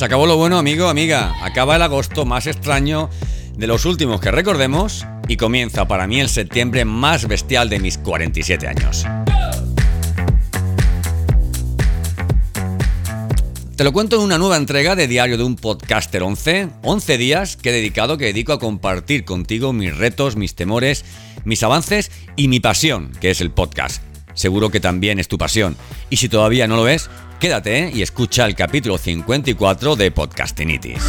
Se acabó lo bueno, amigo, amiga. Acaba el agosto más extraño de los últimos que recordemos y comienza para mí el septiembre más bestial de mis 47 años. Te lo cuento en una nueva entrega de Diario de un Podcaster 11. 11 días que he dedicado, que dedico a compartir contigo mis retos, mis temores, mis avances y mi pasión, que es el podcast. Seguro que también es tu pasión. Y si todavía no lo es, quédate ¿eh? y escucha el capítulo 54 de Podcastinitis.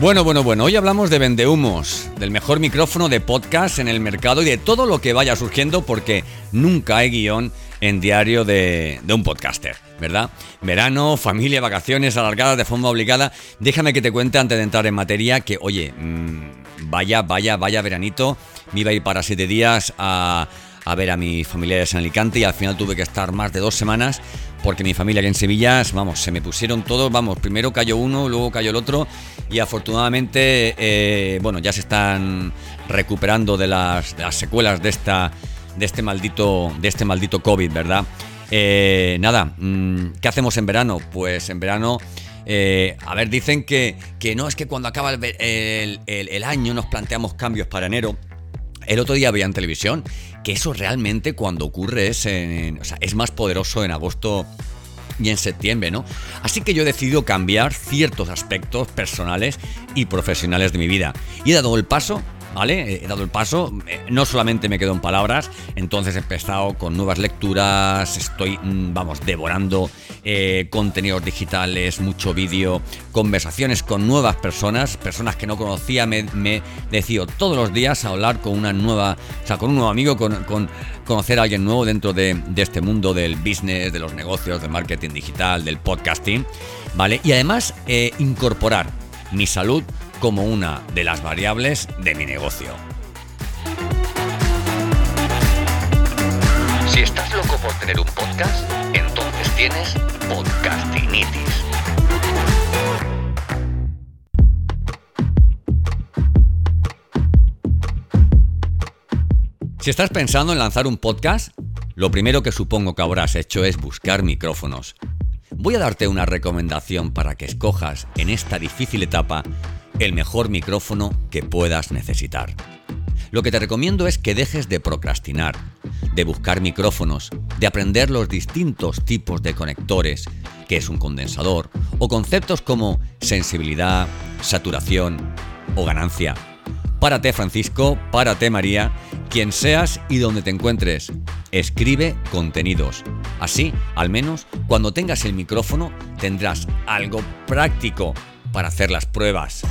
Bueno, bueno, bueno, hoy hablamos de vendehumos, del mejor micrófono de podcast en el mercado y de todo lo que vaya surgiendo porque nunca hay guion en diario de, un podcaster, ¿verdad? Verano, familia, vacaciones alargadas de forma obligada. Déjame que te cuente antes de entrar en materia que, oye, mmm, vaya, vaya, vaya veranito. Me iba a ir para siete días a, a ver a mis familiares en Alicante y al final tuve que estar más de dos semanas porque mi familia aquí en Sevilla, vamos, se me pusieron todos, vamos, primero cayó uno, luego cayó el otro y afortunadamente, eh, bueno, ya se están recuperando de las, secuelas de esta, de este maldito, de este maldito COVID, ¿verdad? Eh, nada, ¿qué hacemos en verano? Pues en verano, eh, a ver, dicen que, que, no es que cuando acaba el, el año nos planteamos cambios para enero. El otro día veía en televisión que eso realmente cuando ocurre es, en, es más poderoso en agosto y en septiembre, ¿no? Así que yo he decidido cambiar ciertos aspectos personales y profesionales de mi vida. Y he dado el paso ¿vale? He dado el paso, no solamente me quedo en palabras, entonces he empezado con nuevas lecturas, estoy, vamos, devorando eh, contenidos digitales, mucho vídeo, conversaciones con nuevas personas, personas que no conocía, me, decido todos los días a hablar con una nueva, o sea, con un nuevo amigo, con, con conocer a alguien nuevo dentro de, de este mundo del business, de los negocios, del marketing digital, del podcasting, ¿vale? Y además eh, incorporar mi salud como una de las variables de mi negocio. Si estás loco por tener un podcast, entonces tienes podcastinitis. Si estás pensando en lanzar un podcast, lo primero que supongo que habrás hecho es buscar micrófonos. Voy a darte una recomendación para que escojas en esta difícil etapa el mejor micrófono que puedas necesitar. Lo que te recomiendo es que dejes de procrastinar, de buscar micrófonos, de aprender los distintos tipos de conectores, que es un condensador, o conceptos como sensibilidad, saturación o ganancia. Párate Francisco, párate María, quien seas y donde te encuentres. Escribe contenidos. Así, al menos, cuando tengas el micrófono, tendrás algo práctico para hacer las pruebas.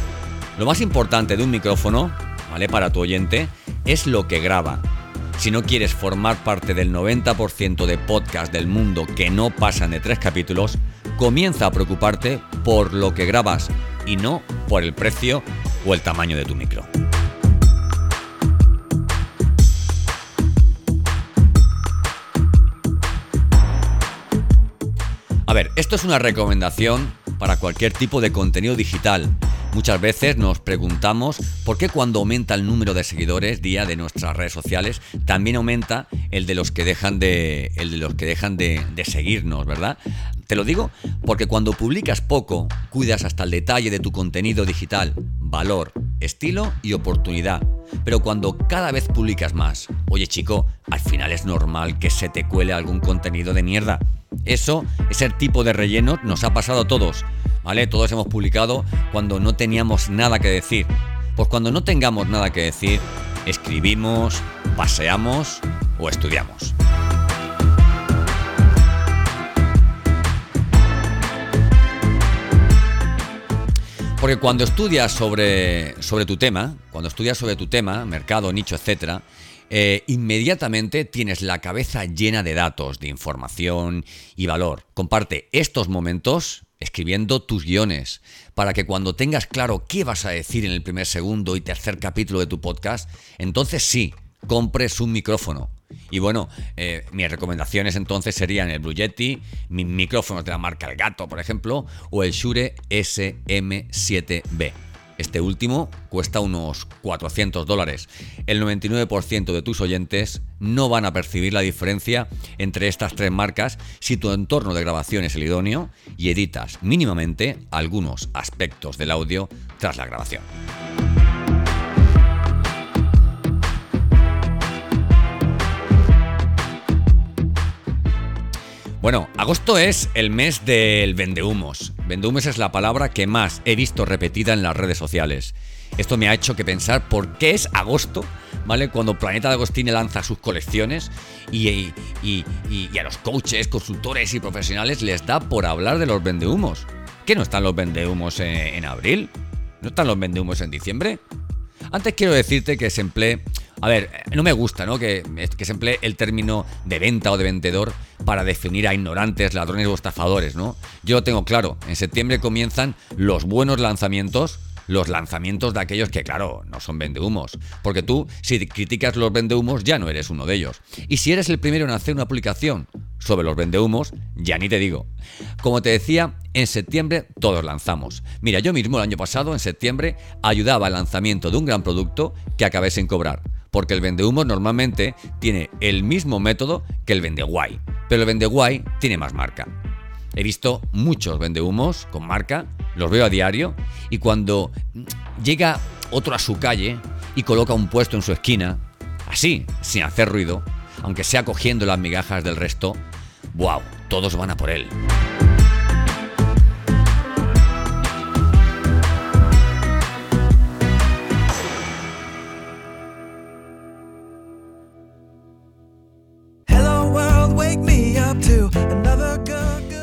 Lo más importante de un micrófono, ¿vale? Para tu oyente, es lo que graba. Si no quieres formar parte del 90% de podcast del mundo que no pasan de tres capítulos, comienza a preocuparte por lo que grabas y no por el precio o el tamaño de tu micro. A ver, esto es una recomendación para cualquier tipo de contenido digital. Muchas veces nos preguntamos por qué cuando aumenta el número de seguidores día de nuestras redes sociales, también aumenta el de los que dejan de, el de, los que dejan de, seguirnos, ¿verdad? Te lo digo porque cuando publicas poco, cuidas hasta el detalle de tu contenido digital, valor, estilo y oportunidad. Pero cuando cada vez publicas más, oye chico, al final es normal que se te cuele algún contenido de mierda. Eso, ese tipo de relleno nos ha pasado a todos. ¿Vale? Todos hemos publicado cuando no teníamos nada que decir. Pues cuando no tengamos nada que decir, escribimos, paseamos o estudiamos. Porque cuando estudias sobre, sobre tu tema, cuando estudias sobre tu tema, mercado, nicho, etcétera, eh, inmediatamente tienes la cabeza llena de datos, de información y valor. Comparte estos momentos escribiendo tus guiones para que cuando tengas claro qué vas a decir en el primer, segundo y tercer capítulo de tu podcast, entonces sí, compres un micrófono. Y bueno, eh, mis recomendaciones entonces serían el Blue Yeti, mis micrófonos de la marca El Gato, por ejemplo, o el Shure SM7B. Este último cuesta unos 400 dólares. El 99% de tus oyentes no van a percibir la diferencia entre estas tres marcas si tu entorno de grabación es el idóneo y editas mínimamente algunos aspectos del audio tras la grabación. Bueno, agosto es el mes del vendehumos. Vendehumos es la palabra que más he visto repetida en las redes sociales. Esto me ha hecho que pensar por qué es agosto, ¿vale? Cuando Planeta de Agostini lanza sus colecciones y, a los coaches, consultores y profesionales les da por hablar de los vendehumos. ¿Qué no están los vendehumos en, en abril? ¿No están los vendehumos en diciembre? Antes quiero decirte que se a ver, no me gusta, ¿no? Que, que, se emplee el término de venta o de vendedor para definir a ignorantes, ladrones o estafadores, ¿no? Yo lo tengo claro. En septiembre comienzan los buenos lanzamientos los lanzamientos de aquellos que, claro, no son vendehumos. Porque tú, si criticas los vendehumos, ya no eres uno de ellos. Y si eres el primero en hacer una publicación sobre los vendehumos, ya ni te digo. Como te decía, en septiembre todos lanzamos. Mira, yo mismo el año pasado, en septiembre, ayudaba al lanzamiento de un gran producto que acabé sin cobrar. Porque el vendehumos normalmente tiene el mismo método que el vendeguay. Pero el vendeguay tiene más marca. He visto muchos vendehumos con marca, los veo a diario, y cuando llega otro a su calle y coloca un puesto en su esquina, así, sin hacer ruido, aunque sea cogiendo las migajas del resto, ¡wow! Todos van a por él.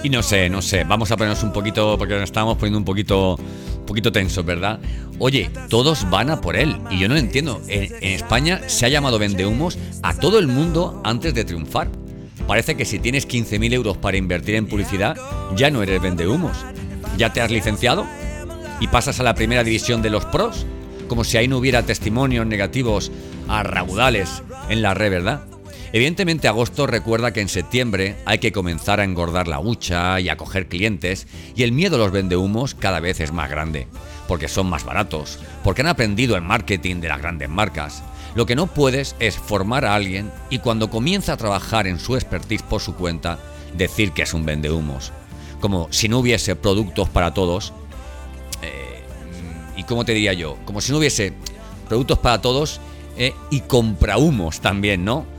Y no sé, no sé, vamos a ponernos un poquito, porque nos estamos poniendo un poquito, un poquito tensos, ¿verdad? Oye, todos van a por él, y yo no lo entiendo. En, España se ha llamado vendehumos a todo el mundo antes de triunfar. Parece que si tienes 15.000 euros para invertir en publicidad, ya no eres vendehumos. ¿Ya te has licenciado? ¿Y pasas a la primera división de los pros? Como si ahí no hubiera testimonios negativos a raudales en la red, ¿verdad? Evidentemente agosto recuerda que en septiembre hay que comenzar a engordar la hucha y a coger clientes y el miedo a los vendehumos cada vez es más grande, porque son más baratos, porque han aprendido el marketing de las grandes marcas. Lo que no puedes es formar a alguien y cuando comienza a trabajar en su expertise por su cuenta, decir que es un vendehumos. Como si no hubiese productos para todos. Eh, ¿Y cómo te diría yo? Como si no hubiese productos para todos eh, y comprahumos también, ¿no?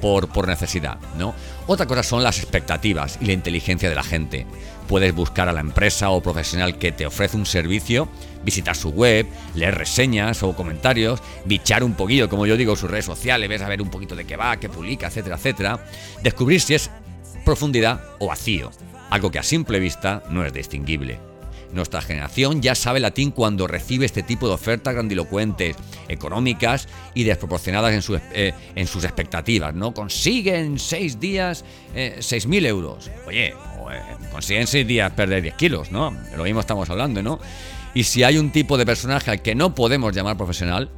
Por, necesidad, ¿no? Otra cosa son las expectativas y la inteligencia de la gente. Puedes buscar a la empresa o profesional que te ofrece un servicio, visitar su web, leer reseñas o comentarios, bichar un poquito, como yo digo, sus redes sociales, ves a ver un poquito de qué va, qué publica, etcétera, etcétera. Descubrir si es profundidad o vacío, algo que a simple vista no es distinguible. Nuestra generación ya sabe latín cuando recibe este tipo de ofertas grandilocuentes, económicas y desproporcionadas en, eh, en sus expectativas, ¿no? Consiguen seis días eh, 6.000 euros. Oye, eh, consiguen seis días perder 10 kilos, ¿no? Lo mismo estamos hablando, ¿no? Y si hay un tipo de personaje al que no podemos llamar profesional,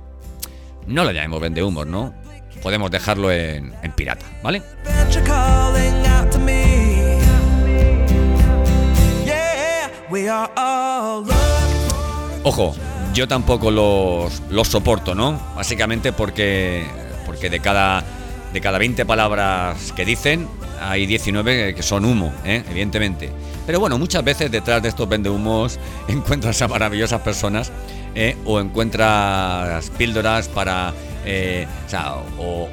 no lo llamemos vendehumos, ¿no? Podemos dejarlo en, en pirata, ¿vale? Ojo, yo tampoco los, los soporto, ¿no? Básicamente porque, porque de, cada, de cada 20 palabras que dicen, hay 19 que son humo, ¿eh? evidentemente. Pero bueno, muchas veces detrás de estos vendehumos encuentras a maravillosas personas ¿eh? o encuentras píldoras para eh, o,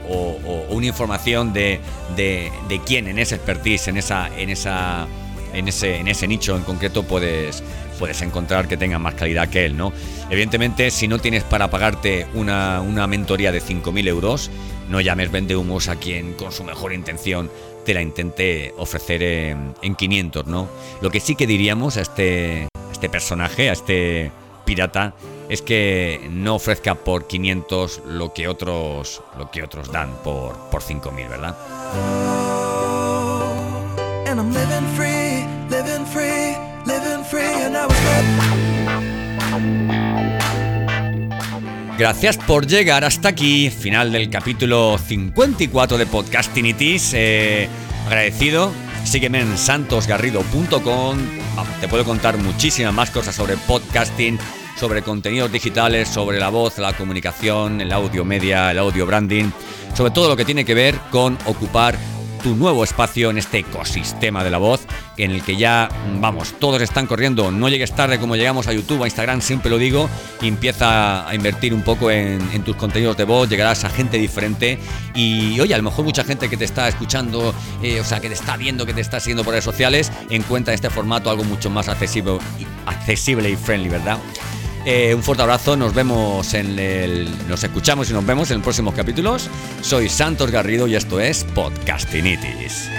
una información de, de, de, quién en esa expertise, en esa, en esa en ese, en ese nicho en concreto puedes, puedes encontrar que tenga más calidad que él, ¿no? Evidentemente, si no tienes para pagarte una, una mentoría de 5.000 euros, no llames vende humos a quien con su mejor intención te la intente ofrecer en, en 500, ¿no? Lo que sí que diríamos a este, este personaje, a este pirata, es que no ofrezca por 500 lo que otros, lo que otros dan por, por 5.000, ¿verdad? Gracias por llegar hasta aquí, final del capítulo 54 de Podcastinitis. Eh, agradecido. Sígueme en santosgarrido.com. Te puedo contar muchísimas más cosas sobre podcasting, sobre contenidos digitales, sobre la voz, la comunicación, el audio media, el audio branding, sobre todo lo que tiene que ver con ocupar tu nuevo espacio en este ecosistema de la voz, en el que ya, vamos, todos están corriendo. No llegues tarde como llegamos a YouTube, a Instagram, siempre lo digo, empieza a invertir un poco en, en tus contenidos de voz, llegarás a gente diferente y, oye, a lo mejor mucha gente que te está escuchando, eh, o sea, que te está viendo, que te está siguiendo por redes sociales, encuentra en este formato algo mucho más accesible, accesible y friendly, ¿verdad? Eh, un fuerte abrazo, nos vemos en el. Nos escuchamos y nos vemos en los próximos capítulos. Soy Santos Garrido y esto es Podcastinitis.